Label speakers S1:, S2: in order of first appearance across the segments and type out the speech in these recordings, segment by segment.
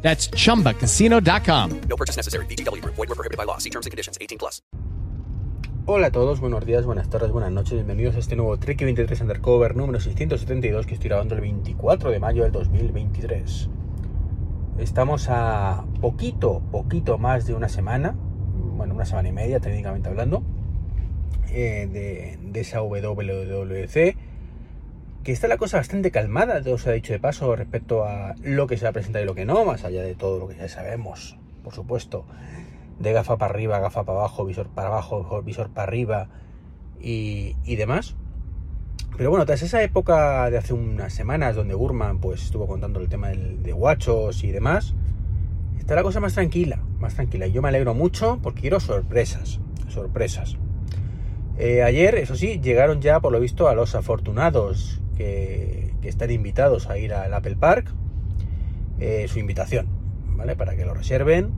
S1: That's chumbacasino.com.
S2: No purchase necessary. BGW. Void were prohibited by law. See terms and conditions. 18 plus.
S3: Hola a todos, buenos días, buenas tardes, buenas noches, bienvenidos a este nuevo Trek 23 Undercover número 672 que estoy grabando el 24 de mayo del 2023. Estamos a poquito, poquito más de una semana, bueno, una semana y media técnicamente hablando, eh, de, de esa WWDC, que está la cosa bastante calmada, se ha dicho de paso respecto a lo que se va a presentar y lo que no, más allá de todo lo que ya sabemos, por supuesto, de gafa para arriba, gafa para abajo, visor para abajo, visor para arriba y, y demás. Pero bueno, tras esa época de hace unas semanas donde Gurman pues estuvo contando el tema del, de guachos y demás, está la cosa más tranquila, más tranquila. Y yo me alegro mucho porque quiero sorpresas, sorpresas. Eh, ayer, eso sí, llegaron ya por lo visto a los afortunados que, que invitados a ir al Apple Park, eh, su invitación, ¿vale? Para que lo reserven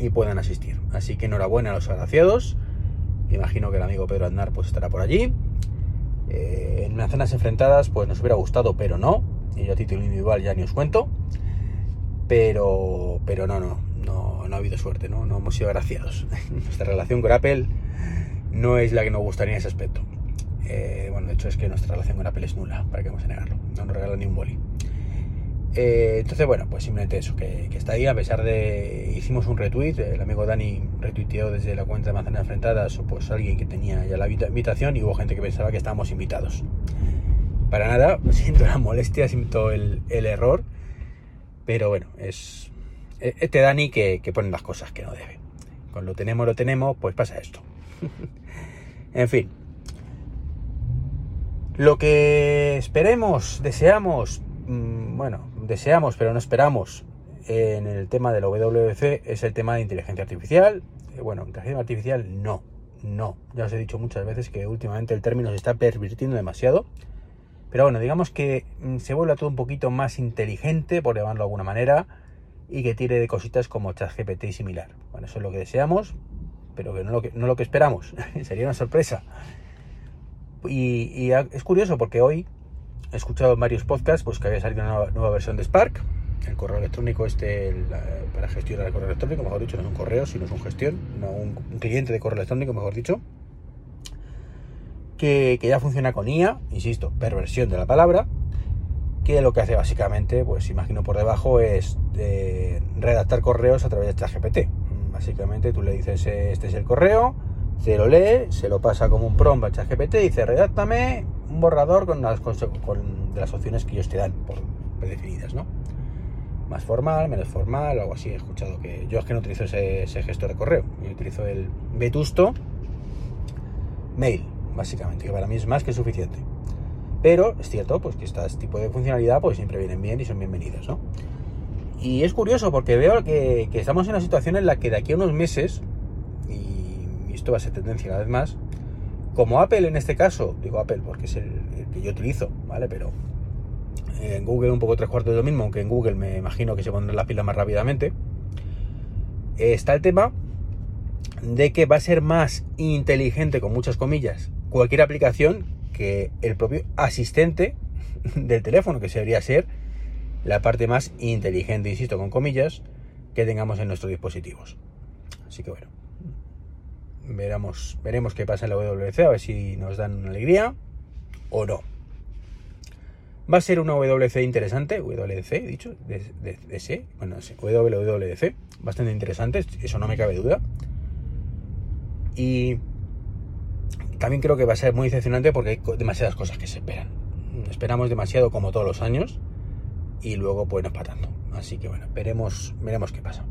S3: y puedan asistir. Así que enhorabuena a los agraciados. Imagino que el amigo Pedro Andar pues estará por allí. Eh, en manzanas enfrentadas pues nos hubiera gustado, pero no. Y yo a título individual ya ni os cuento. Pero, pero no, no, no, no ha habido suerte, ¿no? No hemos sido agraciados. Nuestra relación con Apple no es la que nos gustaría en ese aspecto. Eh, bueno, de hecho es que nuestra relación con Apple es nula, para que vamos a negarlo. No nos regalan ni un boli. Eh, entonces, bueno, pues simplemente eso, que, está ahí, a pesar de... Hicimos un retweet, el amigo Dani retuiteó desde la cuenta de Manzanas Enfrentadas, o pues alguien que tenía ya la invitación y hubo gente que pensaba que estábamos invitados. Para nada, siento la molestia, siento el, error, pero bueno, es este Dani que, que pone las cosas que no debe. Con lo tenemos, lo tenemos, pues pasa esto. en fin. Lo que esperemos, deseamos, mmm, bueno, deseamos pero no esperamos en el tema del WWC es el tema de inteligencia artificial. Eh, bueno, inteligencia artificial no, no. Ya os he dicho muchas veces que últimamente el término se está pervirtiendo demasiado. Pero bueno, digamos que mmm, se vuelve todo un poquito más inteligente, por llamarlo de alguna manera, y que tire de cositas como ChatGPT y similar. Bueno, eso es lo que deseamos, pero que no lo que, no lo que esperamos. Sería una sorpresa. Y, es curioso porque hoy he escuchado en varios podcasts pues, que había salido una nueva, versión de Spark, el correo electrónico este para gestionar el correo electrónico, mejor dicho, no es un correo, sino es un gestión, no, un, cliente de correo electrónico, mejor dicho, que, que, ya funciona con IA, insisto, perversión de la palabra, que lo que hace básicamente, pues imagino por debajo, es de redactar correos a través de ChatGPT. Básicamente tú le dices, este es el correo, se lo lee, se lo pasa como un prompt a ChatGPT y dice, redáctame un borrador con las, con, de las opciones que ellos te dan por predefinidas, ¿no? Más formal, menos formal, algo así. He escuchado que yo es que no utilizo ese, ese gestor de correo, yo utilizo el vetusto mail, básicamente, que para mí es más que suficiente. Pero es cierto, pues que este tipo de funcionalidad pues siempre vienen bien y son bienvenidos, ¿no? Y es curioso porque veo que, que estamos en una situación en la que de aquí a unos meses esto va a ser tendencia cada vez más, como Apple en este caso, digo Apple porque es el, el que yo utilizo, ¿vale? Pero en Google un poco tres cuartos de lo mismo, aunque en Google me imagino que se pondrá la pila más rápidamente, está el tema de que va a ser más inteligente, con muchas comillas, cualquier aplicación que el propio asistente del teléfono, que debería ser la parte más inteligente, insisto, con comillas, que tengamos en nuestros dispositivos. Así que bueno, veremos, veremos qué pasa en la WC, a ver si nos dan una alegría o no. Va a ser una WC interesante, WC, he dicho, de, de, bastante interesante, eso no me cabe duda. Y también creo que va a ser muy decepcionante porque hay demasiadas cosas que se esperan. Esperamos demasiado como todos los años y luego pues nos patando. Así que bueno, veremos, veremos qué pasa.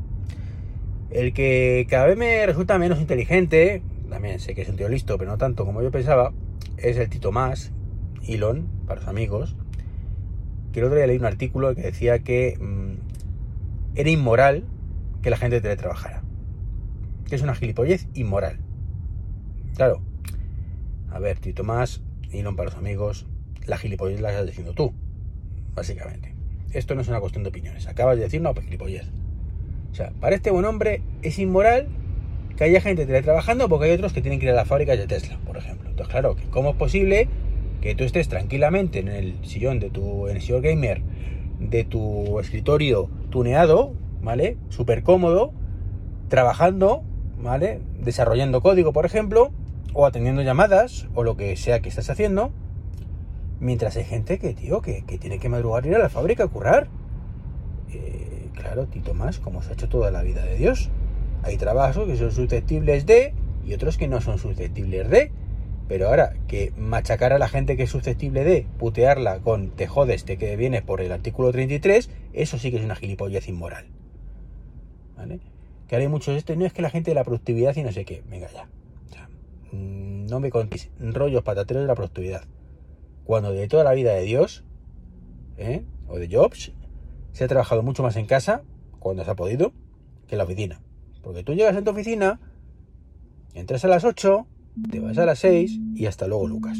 S3: El que cada vez me resulta menos inteligente, también sé que es un tío listo, pero no tanto como yo pensaba, es el Tito Más, Elon, para los amigos, que el otro día leí un artículo que decía que mmm, era inmoral que la gente teletrabajara. que es una gilipollez inmoral. Claro, a ver, Tito más, no para los amigos, la gilipollez la estás diciendo tú, básicamente. Esto no es una cuestión de opiniones, acabas de decir no, pues gilipollez. O sea, para este buen hombre es inmoral que haya gente teletrabajando porque hay otros que tienen que ir a la fábrica de Tesla, por ejemplo. Entonces, claro, ¿cómo es posible que tú estés tranquilamente en el sillón de tu, en el gamer, de tu escritorio tuneado, ¿vale? Súper cómodo, trabajando, ¿vale? Desarrollando código, por ejemplo, o atendiendo llamadas, o lo que sea que estés haciendo, mientras hay gente que, tío, que, tiene que madrugar ir a la fábrica a currar. Eh, claro, Tito más, como se ha hecho toda la vida de Dios. Hay trabajos que son susceptibles de y otros que no son susceptibles de. Pero ahora, que machacar a la gente que es susceptible de, putearla con te jodes, te que viene por el artículo 33, eso sí que es una gilipollez inmoral. ¿Vale? Que hay muchos esto, no es que la gente de la productividad y no sé qué. Venga ya. Mm, no me contéis rollos patateros de la productividad. Cuando de toda la vida de Dios, ¿eh? o de Jobs, se ha trabajado mucho más en casa, cuando se ha podido, que en la oficina. Porque tú llegas a tu oficina, entras a las 8, te vas a las 6 y hasta luego, Lucas.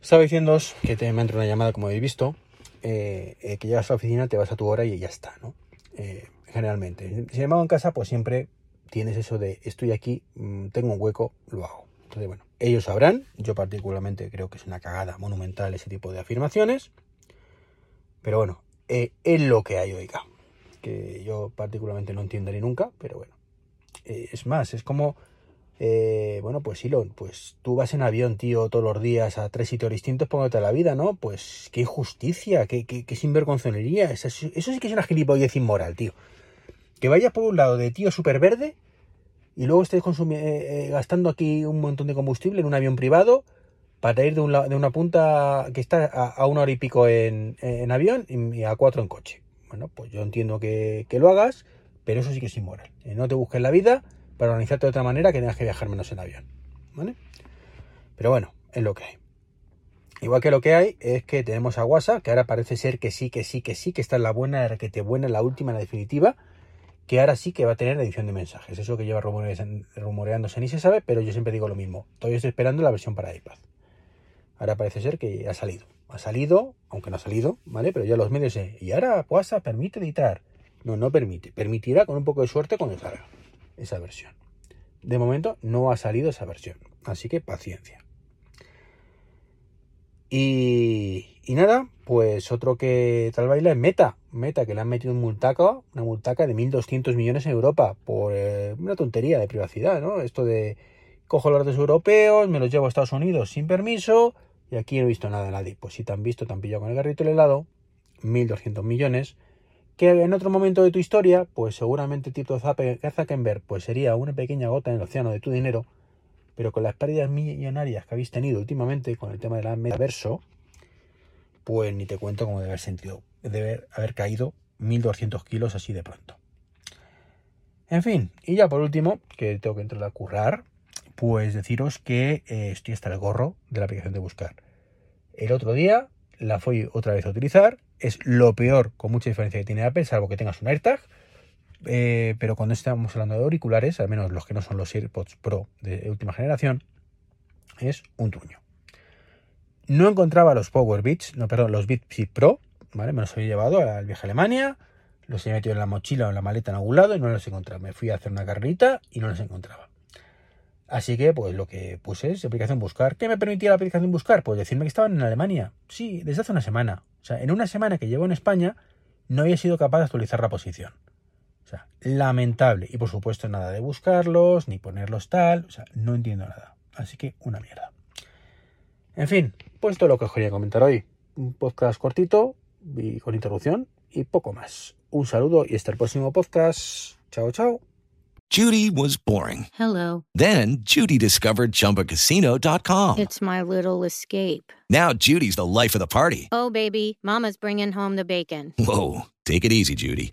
S3: Estaba diciéndoos que te me entra una llamada, como habéis visto, eh, eh, que llegas a la oficina, te vas a tu hora y ya está, ¿no? Eh, generalmente. Si llamado en casa, pues siempre tienes eso de estoy aquí, mm, tengo un hueco, lo hago. Entonces, bueno, ellos sabrán, yo particularmente creo que es una cagada monumental ese tipo de afirmaciones, pero bueno, es lo que hay, oiga que yo particularmente no entienderé nunca, pero bueno. Eh, es más, es como, eh, bueno, pues Silon, pues tú vas en avión, tío, todos los días a tres sitios distintos poniéndote la vida, ¿no? Pues qué injusticia, qué, qué, qué sinvergonzonería. Eso, sí que es una gilipollez inmoral, tío. Que vayas por un lado de tío súper verde y luego estés eh, gastando aquí un montón de combustible en un avión privado para ir de, una punta que está a, una hora y pico en, avión y a cuatro en coche. Bueno, pues yo entiendo que, lo hagas, pero eso sí que es inmoral. Eh, no te busques la vida para organizarte de otra manera que tengas que viajar menos en avión. ¿Vale? Pero bueno, es lo que hay. Igual que lo que hay es que tenemos a WhatsApp, que ahora parece ser que sí, que sí, que sí, que está en la buena, la que te buena, la última, la definitiva, que ahora sí que va a tener edición de mensajes. Eso que lleva rumoreándose ni se sabe, pero yo siempre digo lo mismo. Todavía estoy esperando la versión para iPad. Ahora parece ser que ha salido ha salido, aunque no ha salido, ¿vale? Pero ya los medios, y ahora WhatsApp permite editar. No, no permite. Permitirá con un poco de suerte cuando salga esa versión. De momento no ha salido esa versión. Así que paciencia. Y, y nada, pues otro que tal baila es Meta. Meta, que le han metido un multaca, una multaca de 1.200 millones en Europa por eh, una tontería de privacidad, ¿no? Esto de cojo los datos europeos, me los llevo a Estados Unidos sin permiso y aquí no he visto nada de nadie. Pues si te han visto, te han pillado con el garrito el helado, 1.200 millones, que en otro momento de tu historia, pues seguramente Tito Zuckerberg pues sería una pequeña gota en el océano de tu dinero, pero con las pérdidas millonarias que habéis tenido últimamente con el tema del metaverso, pues ni te cuento cómo debe haber sentido, debe haber caído 1.200 kilos así de pronto. En fin, y ya por último, que tengo que entrar a currar, pues deciros que eh, estoy hasta el gorro de la aplicación de buscar. El otro día la fui otra vez a utilizar. Es lo peor, con mucha diferencia que tiene Apple, salvo que tengas un AirTag. Eh, pero cuando estamos hablando de auriculares, al menos los que no son los AirPods Pro de última generación, es un truño. No encontraba los Power Beats, no, perdón, los Beats Pro, ¿vale? Me los había llevado al viaje a Alemania, los he metido en la mochila o en la maleta en algún lado y no los encontraba. Me fui a hacer una carrerita y no los encontraba. Así que, pues lo que puse es aplicación buscar. ¿Qué me permitía la aplicación buscar? Pues decirme que estaban en Alemania. Sí, desde hace una semana. O sea, en una semana que llevo en España, no había sido capaz de actualizar la posición. O sea, lamentable. Y por supuesto, nada de buscarlos, ni ponerlos tal. O sea, no entiendo nada. Así que, una mierda. En fin, pues esto es lo que os quería comentar hoy. Un podcast cortito y con interrupción y poco más. Un saludo y hasta el próximo podcast. Chao, chao.
S4: Judy was boring.
S5: Hello.
S4: Then Judy discovered ChumbaCasino.com.
S5: It's my little escape.
S4: Now Judy's the life of the party.
S5: Oh, baby, Mama's bringing home the bacon.
S4: Whoa, take it easy, Judy.